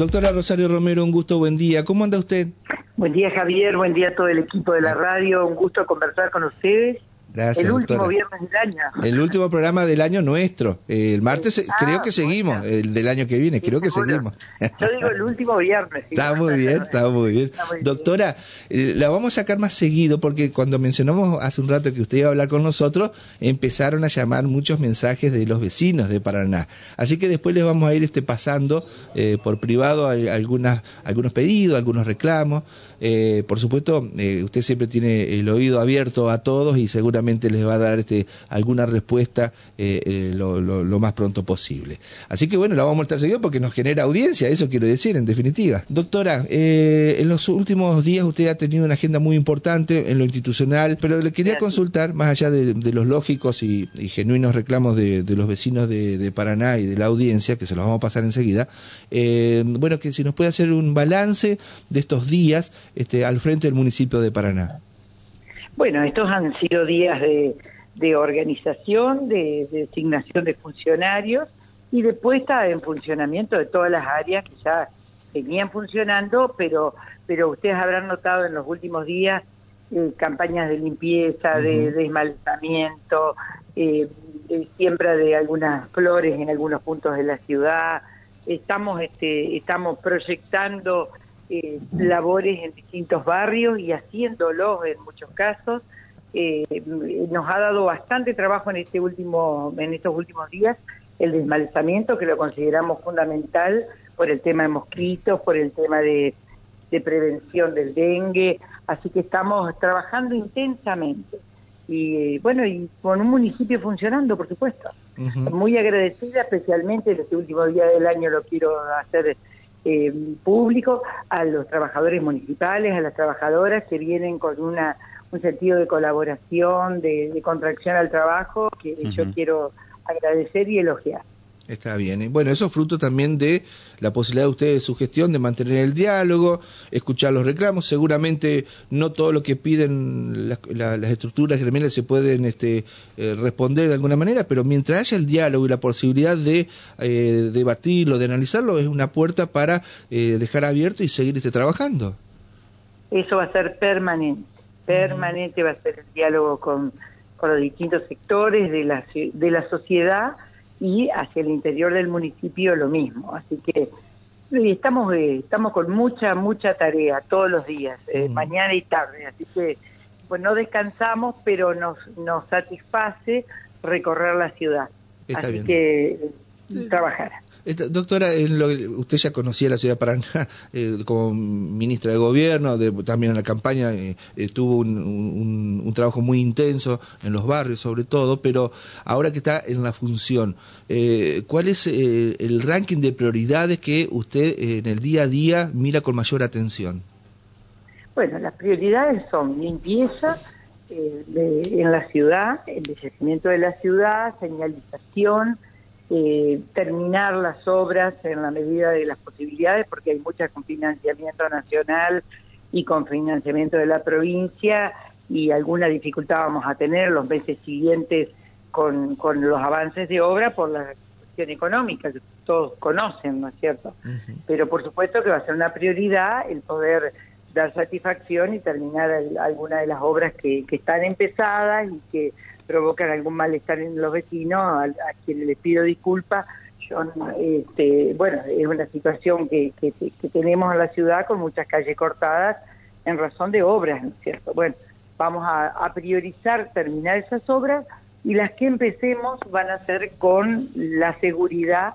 Doctora Rosario Romero, un gusto, buen día. ¿Cómo anda usted? Buen día Javier, buen día a todo el equipo de la radio, un gusto conversar con ustedes Gracias, el último doctora. viernes del año. El último programa del año nuestro. El martes Ah, creo que seguimos, bueno. el del año que viene, creo que seguro. seguimos. Yo digo el último viernes. Está muy bien, está muy bien. Está muy bien. Doctora, eh, la vamos a sacar más seguido porque cuando mencionamos hace un rato que usted iba a hablar con nosotros, empezaron a llamar muchos mensajes de los vecinos de Paraná. Así que después les vamos a ir este pasando eh, por privado algunas, algunos pedidos, algunos reclamos. Eh, por supuesto, eh, usted siempre tiene el oído abierto a todos y seguramente les va a dar este, alguna respuesta eh, eh, lo, lo- lo más pronto posible. Así que bueno, la vamos a estar seguido porque nos genera audiencia, eso quiero decir, en definitiva. Doctora, eh, en los últimos días usted ha tenido una agenda muy importante en lo institucional, pero le quería consultar, más allá de, de los lógicos y, y genuinos reclamos de, de los vecinos de, de Paraná y de la audiencia, que se los vamos a pasar enseguida, eh, bueno, que si nos puede hacer un balance de estos días este, al frente del municipio de Paraná. Bueno, estos han sido días de, de organización, de, de designación de funcionarios y de puesta en funcionamiento de todas las áreas que ya venían funcionando, pero, pero ustedes habrán notado en los últimos días eh, campañas de limpieza, de Ujú. desmalezamiento, eh, de siembra de algunas flores en algunos puntos de la ciudad. Estamos, este, estamos proyectando eh, labores en distintos barrios y haciéndolos en muchos casos. Eh, nos ha dado bastante trabajo en este último, en estos últimos días el desmalezamiento que lo consideramos fundamental por el tema de mosquitos, por el tema de, de prevención del dengue, así que estamos trabajando intensamente. Y eh, bueno y con un municipio funcionando por supuesto. Muy agradecida especialmente en este último día del año lo quiero hacer eh, público a los trabajadores municipales, a las trabajadoras que vienen con una un sentido de colaboración, de, de contracción al trabajo que yo quiero agradecer y elogiar. Está bien. Y Bueno, eso es fruto también de la posibilidad de ustedes, de su gestión, de mantener el diálogo, escuchar los reclamos. Seguramente no todo lo que piden las, la- las estructuras gremiales se pueden este, eh, responder de alguna manera, pero mientras haya el diálogo y la posibilidad de eh, debatirlo, de analizarlo, es una puerta para eh, dejar abierto y seguir este, trabajando. Eso va a ser permanente, permanente va a ser el diálogo con, con los distintos sectores de la, de la sociedad y hacia el interior del municipio lo mismo. Así que estamos eh, estamos con mucha, mucha tarea todos los días, eh, Mm. mañana y tarde. Así que pues no descansamos, pero nos, nos satisface recorrer la ciudad. Está Así bien. que eh, trabajar. Doctora, en lo- usted ya conocía la ciudad de Paraná eh, como ministra de gobierno, de- también en la campaña eh, tuvo un, trabajo muy intenso en los barrios sobre todo, pero ahora que está en la función, eh, ¿cuál es eh, el ranking de prioridades que usted eh, en el día a día mira con mayor atención? Bueno, las prioridades son limpieza en la ciudad, embellecimiento de la ciudad, señalización, eh, terminar las obras en la medida de las posibilidades, porque hay muchas con financiamiento nacional y con financiamiento de la provincia, y alguna dificultad vamos a tener los meses siguientes con, con los avances de obra por la cuestión económica, que todos conocen, ¿no es cierto? pero por supuesto que va a ser una prioridad el poder dar satisfacción y terminar el- alguna de las obras que, que están empezadas y que provocan algún malestar en los vecinos, a, quienes les pido disculpas. Yo, este, bueno, es una situación que, que, tenemos en la ciudad con muchas calles cortadas en razón de obras, ¿no es cierto? Bueno, vamos a, a priorizar terminar esas obras y las que empecemos van a ser con la seguridad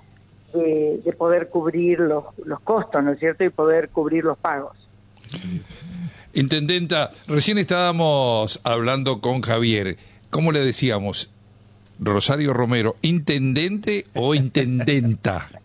de, de poder cubrir los, los costos, ¿no es cierto? Y poder cubrir los pagos. Intendenta, recién estábamos hablando con Javier. ¿Cómo le decíamos? Rosario Romero, ¿intendente o intendenta?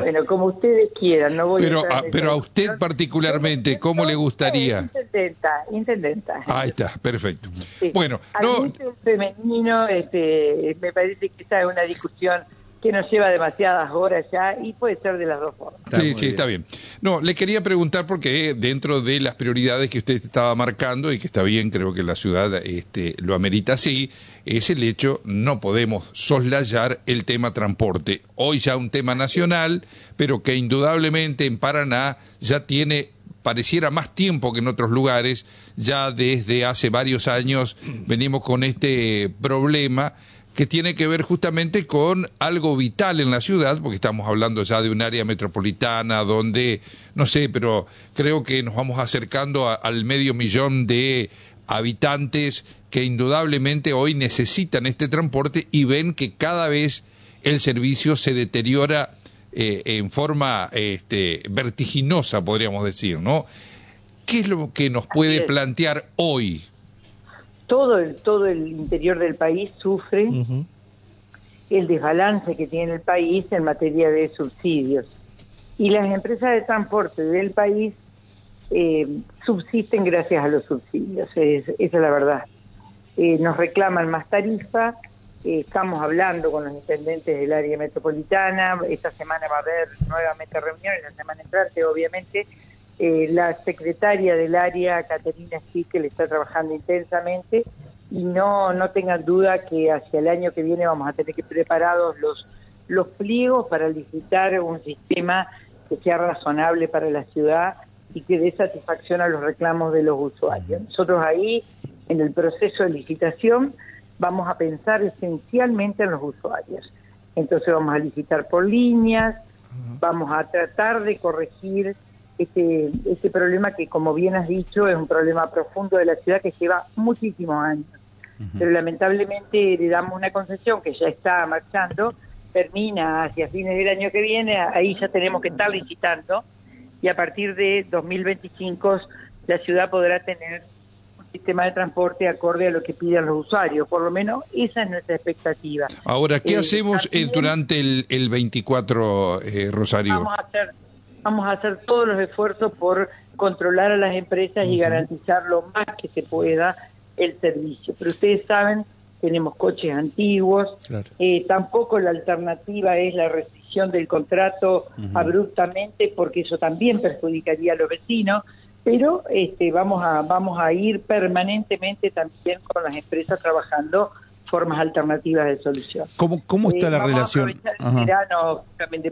Bueno, como ustedes quieran, no voy Pero a... a, pero a usted particularmente, ¿cómo le gustaría? Intendenta, intendenta. Ahí está, perfecto. Sí. Bueno, Al no, femenino, este, me parece que esa es una discusión que nos lleva demasiadas horas ya y puede ser de las dos formas. sí, sí, está bien. No, le quería preguntar porque dentro de las prioridades que usted estaba marcando y que está bien, creo que la ciudad este, lo amerita así, es el hecho, no podemos soslayar el tema transporte. Hoy ya un tema nacional, pero que indudablemente en Paraná ya tiene pareciera más tiempo que en otros lugares, ya desde hace varios años venimos con este problema que tiene que ver justamente con algo vital en la ciudad, porque estamos hablando ya de un área metropolitana donde, no sé, pero creo que nos vamos acercando al medio millón de habitantes que indudablemente hoy necesitan este transporte y ven que cada vez el servicio se deteriora eh, en forma este, vertiginosa, podríamos decir, ¿no? ¿Qué es lo que nos puede plantear hoy todo el, todo el interior del país sufre el desbalance que tiene el país en materia de subsidios. Y las empresas de transporte del país eh, subsisten gracias a los subsidios, esa es la verdad. Eh, nos reclaman más tarifa, eh, estamos hablando con los intendentes del área metropolitana, esta semana va a haber nuevamente reuniones, la semana entrante obviamente, eh, la secretaria del área, Caterina Schickel, está trabajando intensamente y no, no tengan duda que hacia el año que viene vamos a tener que preparados los, los pliegos para licitar un sistema que sea razonable para la ciudad y que dé satisfacción a los reclamos de los usuarios. Nosotros ahí, en el proceso de licitación, vamos a pensar esencialmente en los usuarios. Entonces vamos a licitar por líneas, vamos a tratar de corregir este, este problema que, como bien has dicho, es un problema profundo de la ciudad que lleva muchísimos años. Pero lamentablemente le damos una concesión que ya está marchando, termina hacia fines del año que viene, ahí ya tenemos que estar licitando y a partir de 2025 la ciudad podrá tener un sistema de transporte acorde a lo que piden los usuarios, por lo menos esa es nuestra expectativa. Ahora, ¿qué eh, hacemos eh, durante el, el 24, eh, Rosario? Vamos a hacer vamos a hacer todos los esfuerzos por controlar a las empresas y garantizar lo más que se pueda el servicio. Pero ustedes saben, tenemos coches antiguos, eh, tampoco la alternativa es la restricción del contrato abruptamente, porque eso también perjudicaría a los vecinos, pero este, vamos, a, vamos a ir permanentemente también con las empresas trabajando formas alternativas de solución. ¿Cómo, cómo está eh, la relación?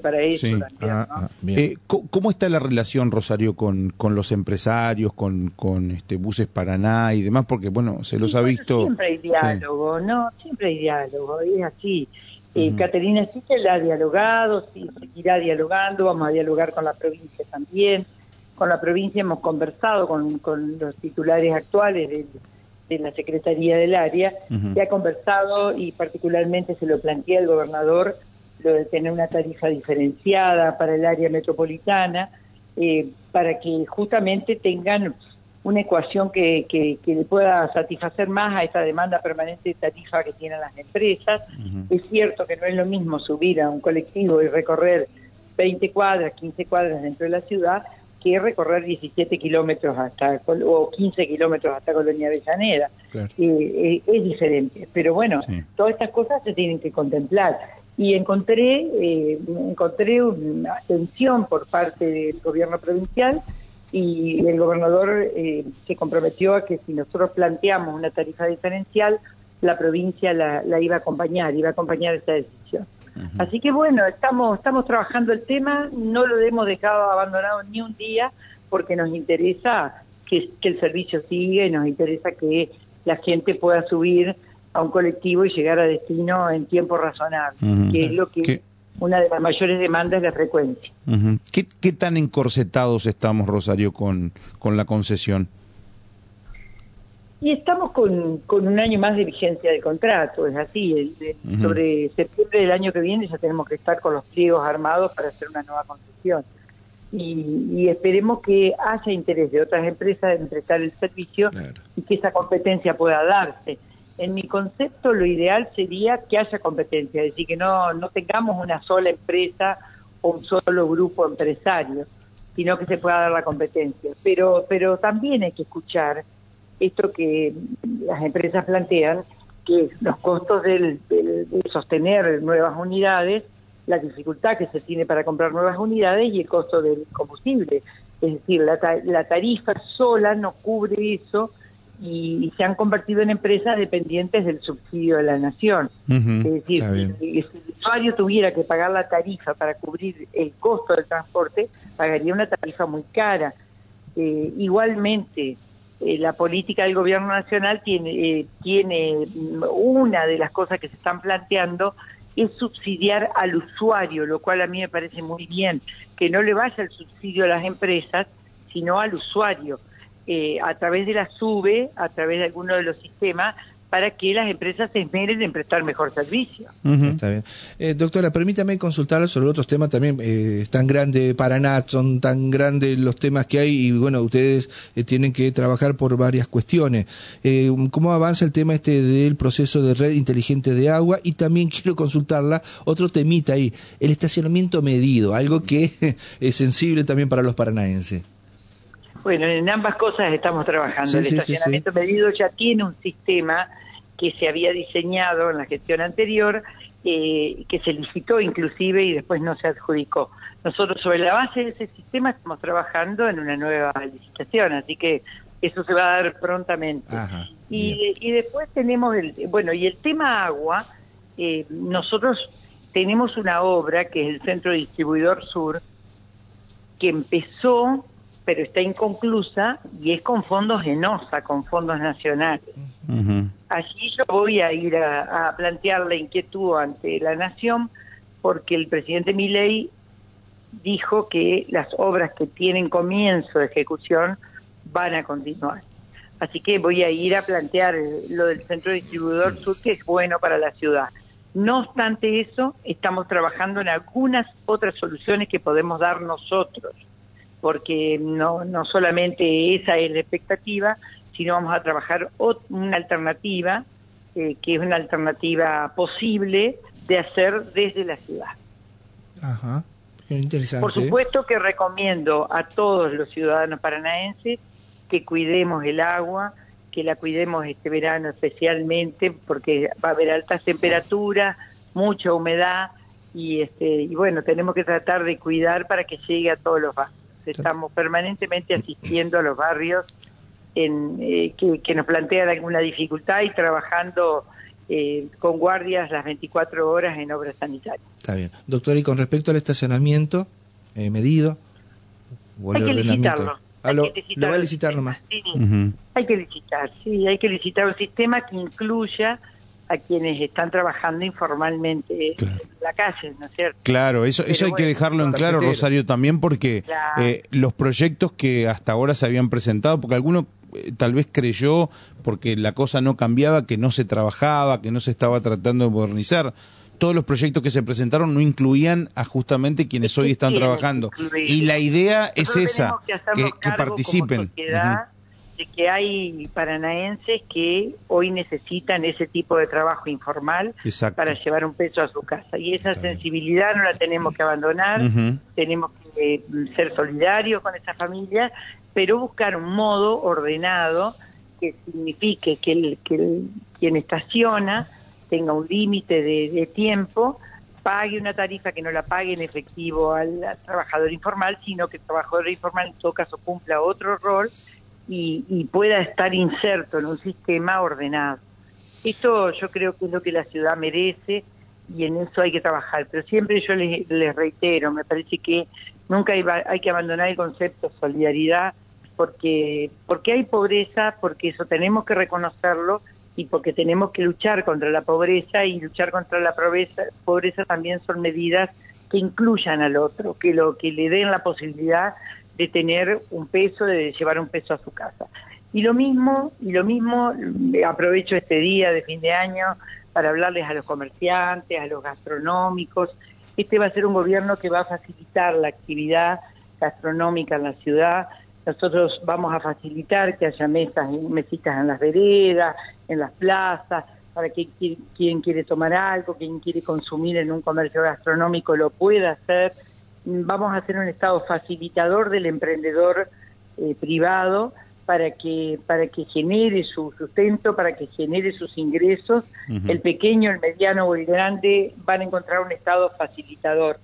para eso. Ah, ah, eh, ¿Cómo está la relación, Rosario, con, con los empresarios, con, con este Buses Paraná y demás? Porque, bueno, se los ha visto... Siempre hay diálogo, ¿no? Siempre hay diálogo, es así. Eh, Caterina sí que la ha dialogado, sí, seguirá dialogando, vamos a dialogar con la provincia también. Con la provincia hemos conversado con, con los titulares actuales del de la Secretaría del Área, se ha conversado y particularmente se lo plantea el gobernador lo de tener una tarifa diferenciada para el área metropolitana, eh, para que justamente tengan una ecuación que, que, le pueda satisfacer más a esta demanda permanente de tarifa que tienen las empresas. Es cierto que no es lo mismo subir a un colectivo y recorrer 20 cuadras, 15 cuadras dentro de la ciudad, que recorrer 17 kilómetros hasta o 15 kilómetros hasta Colonia Avellaneda. Eh, eh, es diferente, pero bueno, todas estas cosas se tienen que contemplar. Y encontré, eh, encontré una atención por parte del gobierno provincial y el gobernador se comprometió a que si nosotros planteamos una tarifa diferencial, la provincia la, la iba a acompañar, iba a acompañar esta decisión. Así que bueno, estamos, estamos trabajando el tema, no lo hemos dejado abandonado ni un día porque nos interesa que, el servicio siga y nos interesa que la gente pueda subir a un colectivo y llegar a destino en tiempo razonable, que es lo que una de las mayores demandas de la frecuencia. ¿Qué, tan encorsetados estamos, Rosario, con, con la concesión? Y estamos con, con un año más de vigencia del contrato, es así. Sobre septiembre del año que viene ya tenemos que estar con los pliegos armados para hacer una nueva concesión. Y, esperemos que haya interés de otras empresas en prestar el servicio y que esa competencia pueda darse. En mi concepto, lo ideal sería que haya competencia, es decir, que no, no tengamos una sola empresa o un solo grupo empresario, sino que se pueda dar la competencia. Pero, pero también hay que escuchar esto que las empresas plantean, que los costos del, de sostener nuevas unidades la dificultad que se tiene para comprar nuevas unidades y el costo del combustible. Es decir, la, la tarifa sola no cubre eso y, se han convertido en empresas dependientes del subsidio de la nación. Es decir, si, el usuario tuviera que pagar la tarifa para cubrir el costo del transporte, pagaría una tarifa muy cara. Eh, igualmente, eh, la política del gobierno nacional tiene, eh, tiene una de las cosas que se están planteando es subsidiar al usuario, lo cual a mí me parece muy bien, que no le vaya el subsidio a las empresas, sino al usuario. Eh, a través de la SUBE, a través de alguno de los sistemas, para que las empresas se esmeren en prestar mejor servicio. Está bien. Eh, doctora, permítame consultarla sobre otros temas también. Eh, es tan grande Paraná, son tan grandes los temas que hay y bueno, ustedes tienen que trabajar por varias cuestiones. ¿Cómo avanza el tema este del proceso de red inteligente de agua? Y también quiero consultarla otro temita ahí, el estacionamiento medido, algo que es sensible también para los paranaenses. Bueno, en ambas cosas estamos trabajando. el estacionamiento medido ya tiene un sistema que se había diseñado en la gestión anterior, eh, que se licitó inclusive y después no se adjudicó. Nosotros sobre la base de ese sistema estamos trabajando en una nueva licitación, así que eso se va a dar prontamente. y, y, después tenemos el, bueno, y el tema agua, eh, nosotros tenemos una obra que es el Centro Distribuidor Sur, que empezó pero está inconclusa y es con fondos genosa, con fondos nacionales. Allí yo voy a ir a, plantear la inquietud ante la nación porque el presidente Milei dijo que las obras que tienen comienzo de ejecución van a continuar. Así que voy a ir a plantear lo del centro distribuidor sur que es bueno para la ciudad. No obstante eso, estamos trabajando en algunas otras soluciones que podemos dar nosotros porque no, no solamente esa es la expectativa, sino vamos a trabajar una alternativa, eh, que es una alternativa posible de hacer desde la ciudad. Ajá, interesante. Por supuesto que recomiendo a todos los ciudadanos paranaenses que cuidemos el agua, que la cuidemos este verano especialmente, porque va a haber altas temperaturas, mucha humedad, y este y bueno, tenemos que tratar de cuidar para que llegue a todos los barrios. Estamos permanentemente asistiendo a los barrios en, eh, que, nos plantean alguna dificultad y trabajando eh, con guardias las 24 horas en obras sanitarias. Está bien. Doctor, y con respecto al estacionamiento eh, medido, o el hay que licitarlo. Ah, lo, va a licitar nomás. Sí, Hay que licitar, sí, hay que licitar un sistema que incluya a quienes están trabajando informalmente en la calle, ¿no es cierto? Claro, eso, eso hay que dejarlo en claro, Rosario, también porque eh, los proyectos que hasta ahora se habían presentado, porque alguno eh, tal vez creyó, porque la cosa no cambiaba, que no se trabajaba, que no se estaba tratando de modernizar. Todos los proyectos que se presentaron no incluían a justamente quienes hoy están trabajando. Y la idea es esa, que, participen. de que hay paranaenses que hoy necesitan ese tipo de trabajo informal para llevar un peso a su casa. Y esa sensibilidad no la tenemos que abandonar, tenemos que mm, ser solidarios con esa familia, pero buscar un modo ordenado que signifique que, el, que quien estaciona tenga un límite de, tiempo, pague una tarifa que no la pague en efectivo al, trabajador informal, sino que el trabajador informal en todo caso cumpla otro rol y, pueda estar inserto en un sistema ordenado. Esto yo creo que es lo que la ciudad merece y en eso hay que trabajar. Pero siempre yo les, reitero, me parece que nunca hay, que abandonar el concepto de solidaridad porque, porque hay pobreza, porque eso tenemos que reconocerlo y porque tenemos que luchar contra la pobreza y luchar contra la pobreza, pobreza también son medidas que incluyan al otro, que lo que le den la posibilidad de tener un peso, de llevar un peso a su casa. Y lo mismo, y lo mismo, aprovecho este día de fin de año para hablarles a los comerciantes, a los gastronómicos. Este va a ser un gobierno que va a facilitar la actividad gastronómica en la ciudad. Nosotros vamos a facilitar que haya mesas, mesitas en las veredas, en las plazas, para que quien quiere tomar algo, quien quiere consumir en un comercio gastronómico lo pueda hacer vamos a hacer un Estado facilitador del emprendedor eh, privado para que para que genere su sustento, para que genere sus ingresos. El pequeño, el mediano o el grande van a encontrar un Estado facilitador,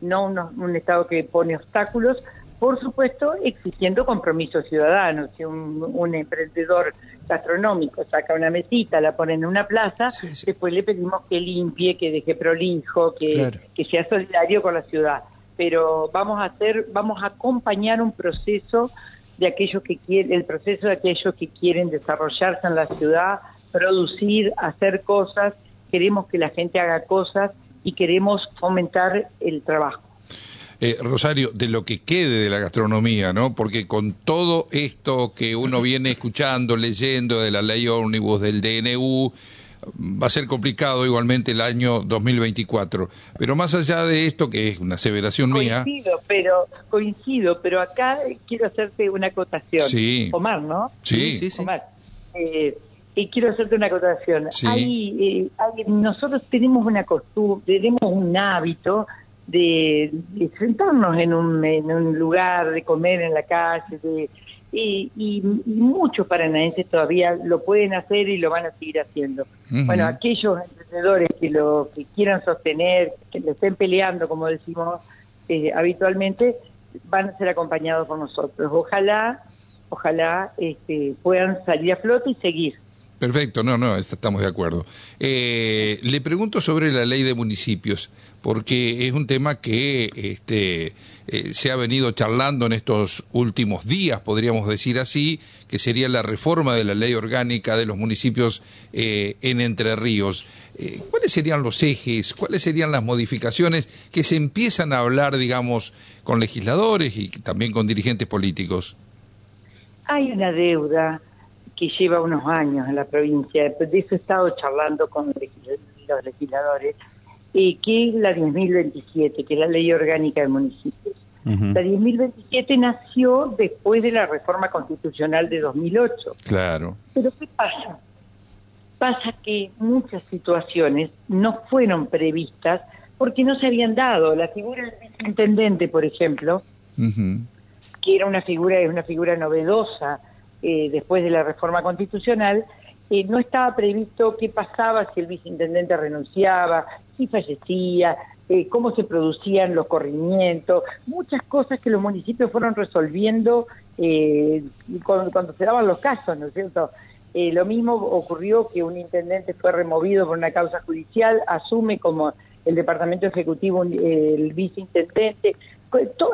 no un Estado que pone obstáculos, por supuesto exigiendo compromisos ciudadanos. Si un, emprendedor gastronómico saca una mesita, la pone en una plaza, después le pedimos que limpie, que deje prolijo, que, que sea solidario con la ciudad. Pero vamos a hacer, vamos a acompañar un proceso de aquellos que quieren, el proceso de aquellos que quieren desarrollarse en la ciudad, producir, hacer cosas, queremos que la gente haga cosas y queremos fomentar el trabajo. Eh, Rosario, de lo que quede de la gastronomía, ¿no? Porque con todo esto que uno viene escuchando, leyendo de la ley ómnibus, del DNU, va a ser complicado igualmente el año 2024. Pero más allá de esto, que es una aseveración mía. Coincido, pero, coincido, pero acá quiero hacerte una acotación. Sí. Omar, ¿no? Sí, sí, sí. Omar. Eh, y quiero hacerte una acotación. Eh, nosotros tenemos una costumbre, tenemos un hábito de, sentarnos en un, en un lugar, de comer en la calle, de, y, y, muchos paranaenses todavía lo pueden hacer y lo van a seguir haciendo. Bueno, aquellos emprendedores que lo que quieran sostener, que lo estén peleando, como decimos eh, habitualmente, van a ser acompañados por nosotros. Ojalá, ojalá este, puedan salir a flote y seguir. Perfecto, no, no, estamos de acuerdo. Eh, le pregunto sobre la ley de municipios, porque es un tema que este, eh, se ha venido charlando en estos últimos días, podríamos decir así, que sería la reforma de la ley orgánica de los municipios eh, en Entre Ríos. ¿Cuáles serían los ejes, cuáles serían las modificaciones que se empiezan a hablar, digamos, con legisladores y también con dirigentes políticos? Hay una deuda que lleva unos años en la provincia, de eso he estado charlando con los legisladores, eh, que es la 10.027, que es la ley orgánica de municipios. La 10.027 nació después de la reforma constitucional de 2008. Claro. Pero ¿qué pasa? Pasa que muchas situaciones no fueron previstas porque no se habían dado. La figura del viceintendente, por ejemplo, que era una figura, es una figura novedosa, eh, después de la reforma constitucional, eh, no estaba previsto qué pasaba si el viceintendente renunciaba, si fallecía, eh, cómo se producían los corrimientos, muchas cosas que los municipios fueron resolviendo cuando, cuando, se daban los casos, ¿no es cierto? lo mismo ocurrió que un intendente fue removido por una causa judicial, asume como el departamento ejecutivo el viceintendente,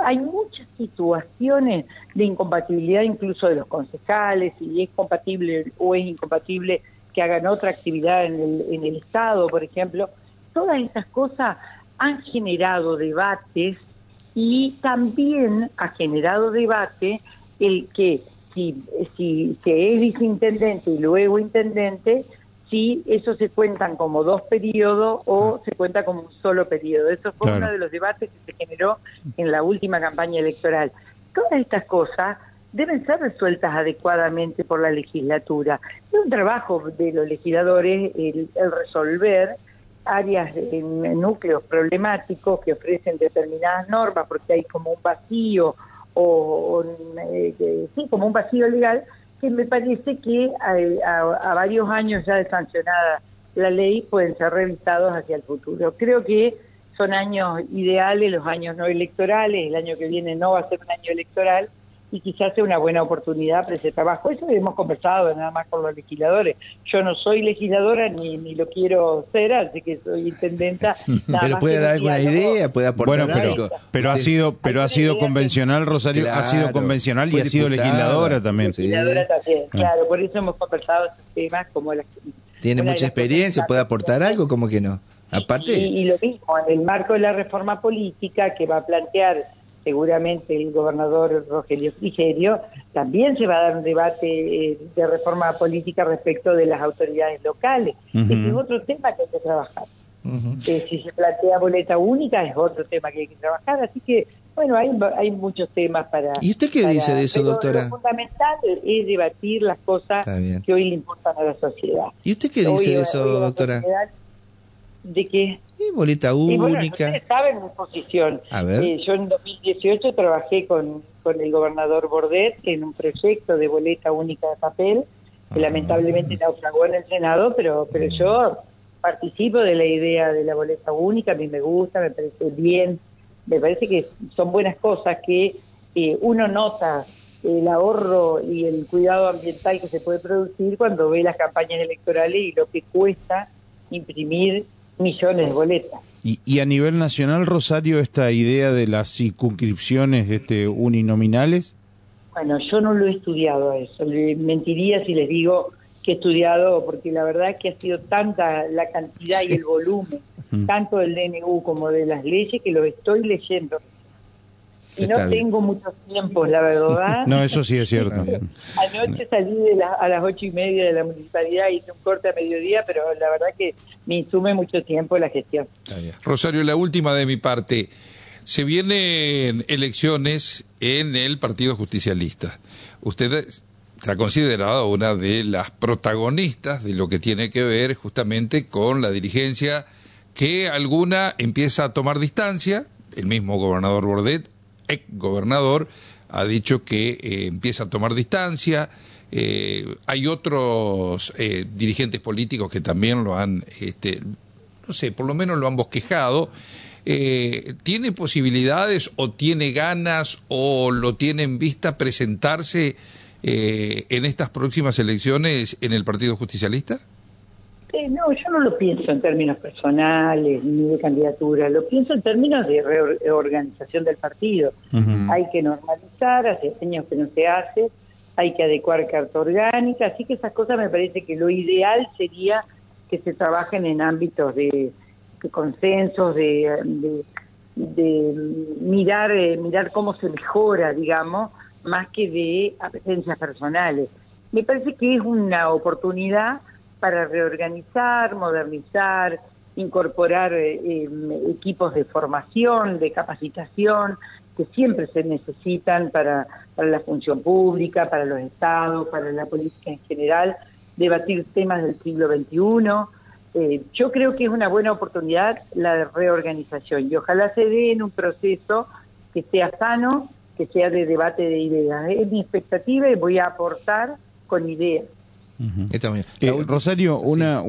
hay muchas situaciones de incompatibilidad incluso de los concejales, si es compatible o es incompatible que hagan otra actividad en el, Estado, por ejemplo. Todas esas cosas han generado debates y también ha generado debate el que si, si se es viceintendente y luego intendente, si eso se cuentan como dos periodos o ah. se cuenta como un solo periodo. Eso fue uno de los debates que se generó en la última campaña electoral. Todas estas cosas deben ser resueltas adecuadamente por la legislatura. Es un trabajo de los legisladores el, resolver áreas en, núcleos problemáticos que ofrecen determinadas normas porque hay como un vacío o, eh, sí, como un vacío legal que me parece que a, varios años ya de sancionada la ley pueden ser revisados hacia el futuro. Creo que son años ideales, los años no electorales, el año que viene no va a ser un año electoral, y quizás sea una buena oportunidad para ese trabajo. Eso hemos conversado nada más con los legisladores. Yo no soy legisladora ni, ni lo quiero ser, así que soy intendenta. pero puede dar alguna idea, puede aportar bueno, pero, Pero ha sido, pero ha sido convencional, Rosario, ha sido convencional y ha sido legisladora también. Legisladora también, claro. Por eso hemos conversado estos temas como las... Tiene mucha experiencia, puede aportar algo, como que no. Aparte. y lo mismo, en el marco de la reforma política que va a plantear seguramente el gobernador Rogelio Frigerio, también se va a dar un debate eh, de reforma política respecto de las autoridades locales. Ese es otro tema que hay que trabajar. Eh, si se plantea boleta única es otro tema que hay que trabajar, así que bueno, hay, hay muchos temas para... ¿Y usted qué dice de eso, doctora? Lo fundamental es debatir las cosas que hoy le importan a la sociedad. ¿Y usted qué dice de eso, doctora? ¿De qué? Boleta única. ustedes saben mi posición. A ver. Eh, yo en 2018 trabajé con, con el gobernador Bordet en un proyecto de boleta única de papel, que ah. lamentablemente naufragó en el Senado, pero, pero yo participo de la idea de la boleta única, a mí me gusta, me parece bien, me parece que son buenas cosas que eh, uno nota el ahorro y el cuidado ambiental que se puede producir cuando ve las campañas electorales y lo que cuesta imprimir millones de boletas. Y, a nivel nacional, Rosario, esta idea de las circunscripciones este, uninominales. Bueno, yo no lo he estudiado eso. Le mentiría si les digo que he estudiado, porque la verdad es que ha sido tanta la cantidad y el volumen, tanto del DNU como de las leyes, que lo estoy leyendo y no tengo mucho tiempo, la verdad. No, eso sí es cierto. Anoche salí a las ocho y media de la municipalidad, hice un corte a mediodía, pero la verdad que me insume mucho tiempo la gestión. Rosario, la última de mi parte. Se vienen elecciones en el Partido Justicialista. Usted se ha considerado una de las protagonistas de lo que tiene que ver justamente con la dirigencia que alguna empieza a tomar distancia, el mismo gobernador Bordet ex gobernador, ha dicho que eh, empieza a tomar distancia. Eh, hay otros eh, dirigentes políticos que también lo han, este, no sé, por lo menos lo han bosquejado. ¿Tiene posibilidades o tiene ganas o lo tiene en vista presentarse en estas próximas elecciones en el Partido Justicialista? No, yo no lo pienso en términos personales ni de candidatura, lo pienso en términos de reorganización del partido. Hay que normalizar, hace años que no se hace, hay que adecuar carta orgánica, así que esas cosas me parece que lo ideal sería que se trabajen en ámbitos de, consensos, de, mirar, eh, mirar cómo se mejora, digamos, más que de apetencias personales. Me parece que es una oportunidad para reorganizar, modernizar, incorporar eh, em, equipos de formación, de capacitación, que siempre se necesitan para, la función pública, para los estados, para la política en general, debatir temas del siglo XXI. Eh, yo creo que es una buena oportunidad la reorganización y ojalá se dé en un proceso que sea sano, que sea de debate de ideas. Es mi expectativa y voy a aportar con ideas. Eh, Rosario, una,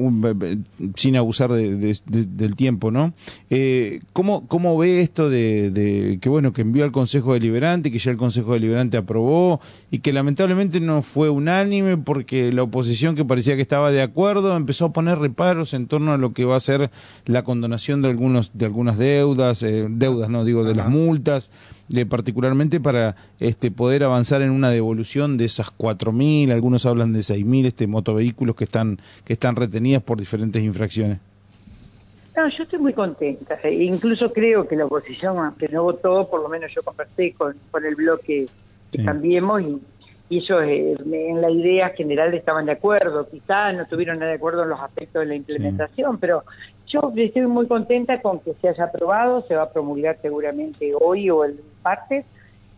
sin abusar del tiempo, ¿no? Eh, ¿cómo, ¿Cómo ve esto de, que bueno que envió al Consejo Deliberante, que ya el Consejo Deliberante aprobó y que lamentablemente no fue unánime porque la oposición que parecía que estaba de acuerdo empezó a poner reparos en torno a lo que va a ser la condonación de algunos de algunas deudas, eh, deudas, no digo de las multas particularmente para este, poder avanzar en una devolución de esas 4.000, algunos hablan de 6.000 este, motovehículos que están, que están retenidas por diferentes infracciones. No, yo estoy muy contenta. E incluso creo que la oposición, aunque no votó, por lo menos yo conversé con, con el bloque que Cambiemos y, ellos eh, en la idea general estaban de acuerdo. Quizás no estuvieron de acuerdo en los aspectos de la implementación, pero yo estoy muy contenta con que se haya aprobado, se va a promulgar seguramente hoy o el martes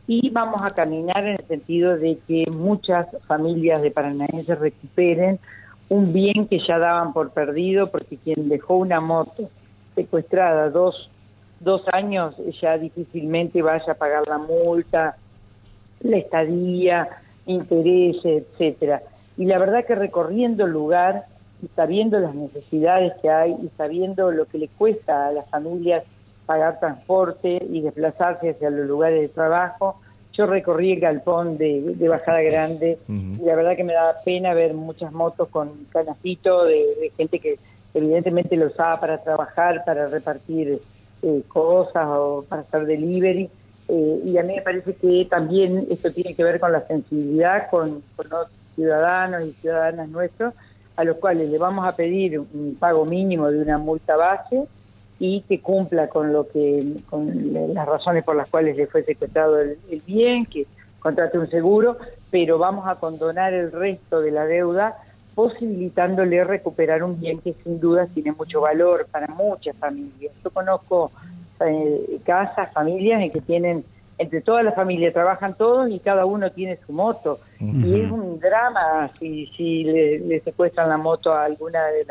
y vamos a caminar en el sentido de que muchas familias de paranaenses recuperen un bien que ya daban por perdido porque quien dejó una moto secuestrada dos, dos años ya difícilmente vaya a pagar la multa, la estadía, intereses, etcétera. Y la verdad que recorriendo el lugar y sabiendo las necesidades que hay y sabiendo lo que le cuesta a las familias pagar transporte y desplazarse hacia los lugares de trabajo, yo recorrí el galpón de, Bajada Grande y la verdad que me da pena ver muchas motos con canacito de, gente que evidentemente lo usaba para trabajar, para repartir eh, cosas o para hacer delivery. Eh, y a mí me parece que también esto tiene que ver con la sensibilidad con, con los ciudadanos y ciudadanas nuestros a los cuales le vamos a pedir un pago mínimo de una multa base y que cumpla con lo que con las razones por las cuales le fue secuestrado el, bien, que contrate un seguro, pero vamos a condonar el resto de la deuda posibilitándole recuperar un bien que sin duda tiene mucho valor para muchas familias. Yo conozco eh, casas, familias en que tienen entre todas las familias trabajan todos y cada uno tiene su moto. Y es un drama si, si le, secuestran la moto a alguna de,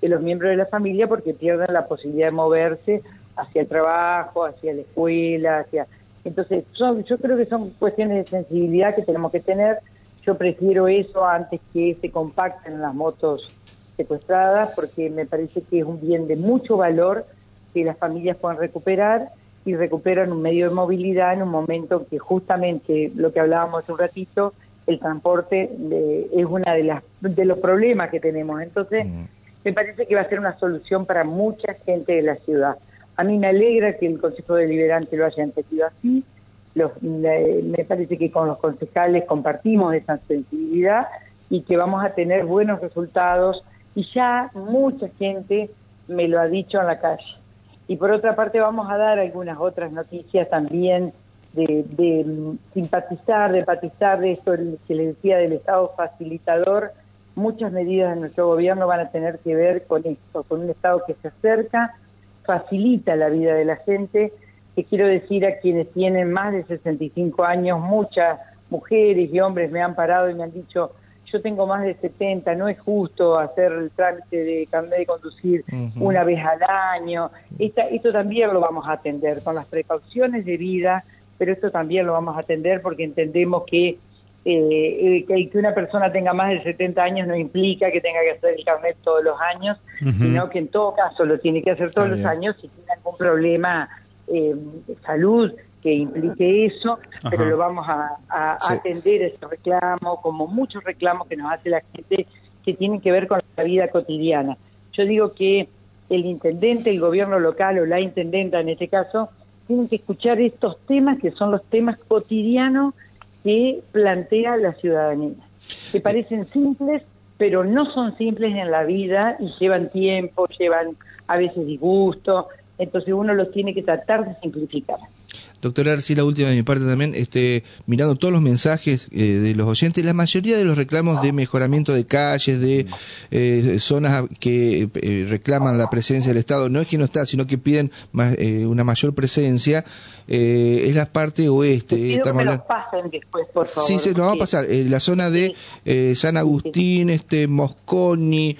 de los miembros de la familia porque pierden la posibilidad de moverse hacia el trabajo, hacia la escuela, hacia Entonces, yo creo que son cuestiones de sensibilidad que tenemos que tener. Yo prefiero eso antes que se compacten las motos secuestradas, porque me parece que es un bien de mucho valor que las familias puedan recuperar y recuperan un medio de movilidad en un momento que justamente lo que hablábamos hace un ratito, el transporte es una de las de los problemas que tenemos. Entonces, me parece que va a ser una solución para mucha gente de la ciudad. A mí me alegra que el Consejo Deliberante lo haya entendido así. me parece que con los concejales compartimos esa sensibilidad y que vamos a tener buenos resultados. Y ya mucha gente me lo ha dicho en la calle. Y por otra parte vamos a dar algunas otras noticias también de, de simpatizar, de empatizar de esto que le decía del Estado facilitador. Muchas medidas de nuestro gobierno van a tener que ver con esto, con un Estado que se acerca facilita la vida de la gente, que quiero decir a quienes tienen más de 65 años, muchas mujeres y hombres me han parado y me han dicho, yo tengo más de 70, no es justo hacer el trámite de carnet de conducir una vez al año. esto también lo vamos a atender con las precauciones de vida, pero esto también lo vamos a atender porque entendemos que eh, que, una persona tenga más de 70 años no implica que tenga que hacer el carnet todos los años, sino que en todo caso lo tiene que hacer todos los años si tiene algún problema eh, de salud que implique eso, pero lo vamos a, atender ese reclamo, como muchos reclamos que nos hace la gente que tienen que ver con la vida cotidiana. Yo digo que el intendente, el gobierno local o la intendenta en este caso, tienen que escuchar estos temas que son los temas cotidianos que plantea la ciudadanía, que parecen simples, pero no son simples en la vida y llevan tiempo, llevan a veces disgusto, entonces uno los tiene que tratar de simplificar. Doctora Arci, la última de mi parte también, este, mirando todos los mensajes eh, de los oyentes, la mayoría de los reclamos de mejoramiento de calles, de eh, zonas que eh, reclaman la presencia del Estado, no es que no está, sino que piden una mayor presencia, es la parte oeste. que me pasen después, por favor. Sí, se nos va a pasar. la zona de San Agustín, este Mosconi,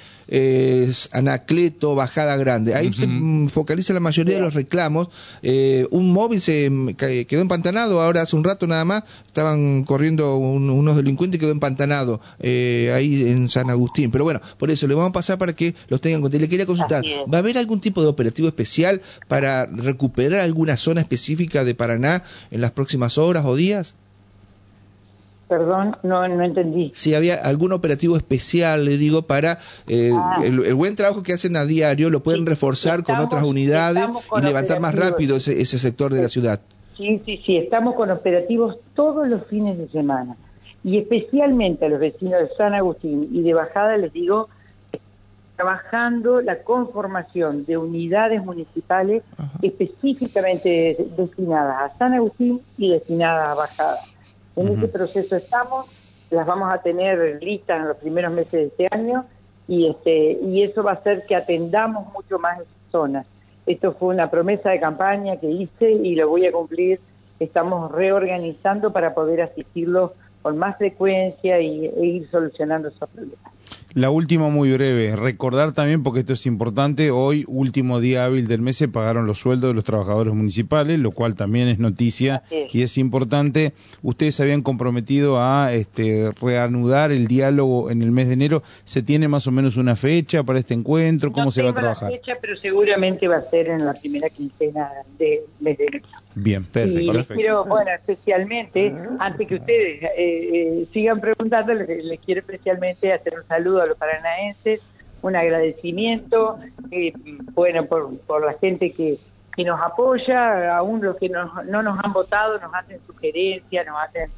Anacleto, Bajada Grande. Ahí se mm, focaliza la mayoría de los reclamos. un móvil se quedó empantanado, ahora hace un rato nada más estaban corriendo unos delincuentes y quedó empantanado eh, ahí en San Agustín. Pero bueno, por eso le vamos a pasar para que los tengan en cuenta. Le quería consultar, ¿va a haber algún tipo de operativo especial para recuperar alguna zona específica de Paraná en las próximas horas o días? Perdón, no, no entendí. Si había algún operativo especial, le digo, para eh, ah. el, buen trabajo que hacen a diario, lo pueden reforzar con otras unidades y levantar más rápido ese, ese sector de la ciudad. Sí, sí, sí, estamos con operativos todos los fines de semana. Y especialmente a los vecinos de San Agustín y de Bajada les digo, trabajando la conformación de unidades municipales específicamente destinadas a San Agustín y destinadas a Bajada. En ese proceso estamos, las vamos a tener listas en los primeros meses de este año y este y eso va a hacer que atendamos mucho más esas zonas. Esto fue una promesa de campaña que hice y lo voy a cumplir. Estamos reorganizando para poder asistirlos con más frecuencia y, e ir solucionando esos problemas. La última muy breve, recordar también, porque esto es importante, hoy, último día hábil del mes, se pagaron los sueldos de los trabajadores municipales, lo cual también es noticia y es importante. Ustedes se habían comprometido a este, reanudar el diálogo en el mes de enero. ¿Se tiene más o menos una fecha para este encuentro? ¿Cómo se va a trabajar? fecha, pero seguramente va a ser en la primera quincena del mes de enero. Bien, perfecto. Y quiero, bueno, especialmente, antes que ustedes eh, eh, sigan preguntando, les, quiero especialmente hacer un saludo a los paranaenses, un agradecimiento, eh, bueno, por, por la gente que, que nos apoya, aún los que no, no nos han votado nos hacen sugerencias, nos hacen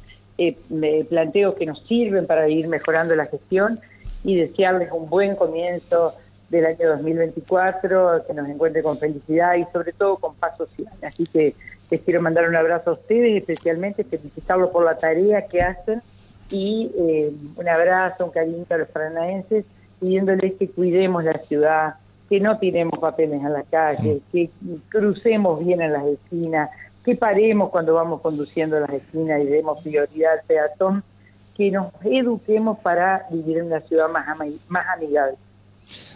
planteos que nos sirven para ir mejorando la gestión y desearles un buen comienzo del año 2024, que nos encuentre con felicidad y sobre todo con paz social. Así que les quiero mandar un abrazo a ustedes, especialmente felicitarlos por la tarea que hacen y eh, un abrazo, un cariño a los paranaenses, pidiéndoles que cuidemos la ciudad, que no tiremos papeles en la calle, que crucemos bien en las esquinas, que paremos cuando vamos conduciendo las esquinas y demos prioridad al peatón, que nos eduquemos para vivir en una ciudad más, más amigable.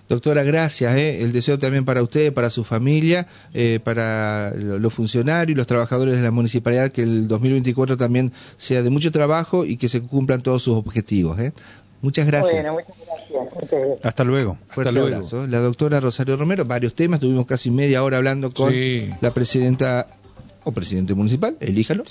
Doctora, gracias. ¿eh? El deseo también para usted, para su familia, eh, para los funcionarios y los trabajadores de la municipalidad, que el 2024 también sea de mucho trabajo y que se cumplan todos sus objetivos. ¿eh? Muchas gracias. Bueno, muchas gracias. Hasta luego. Hasta luego. La doctora Rosario Romero, varios temas, tuvimos casi media hora hablando con la presidenta o presidente municipal, elíjalo.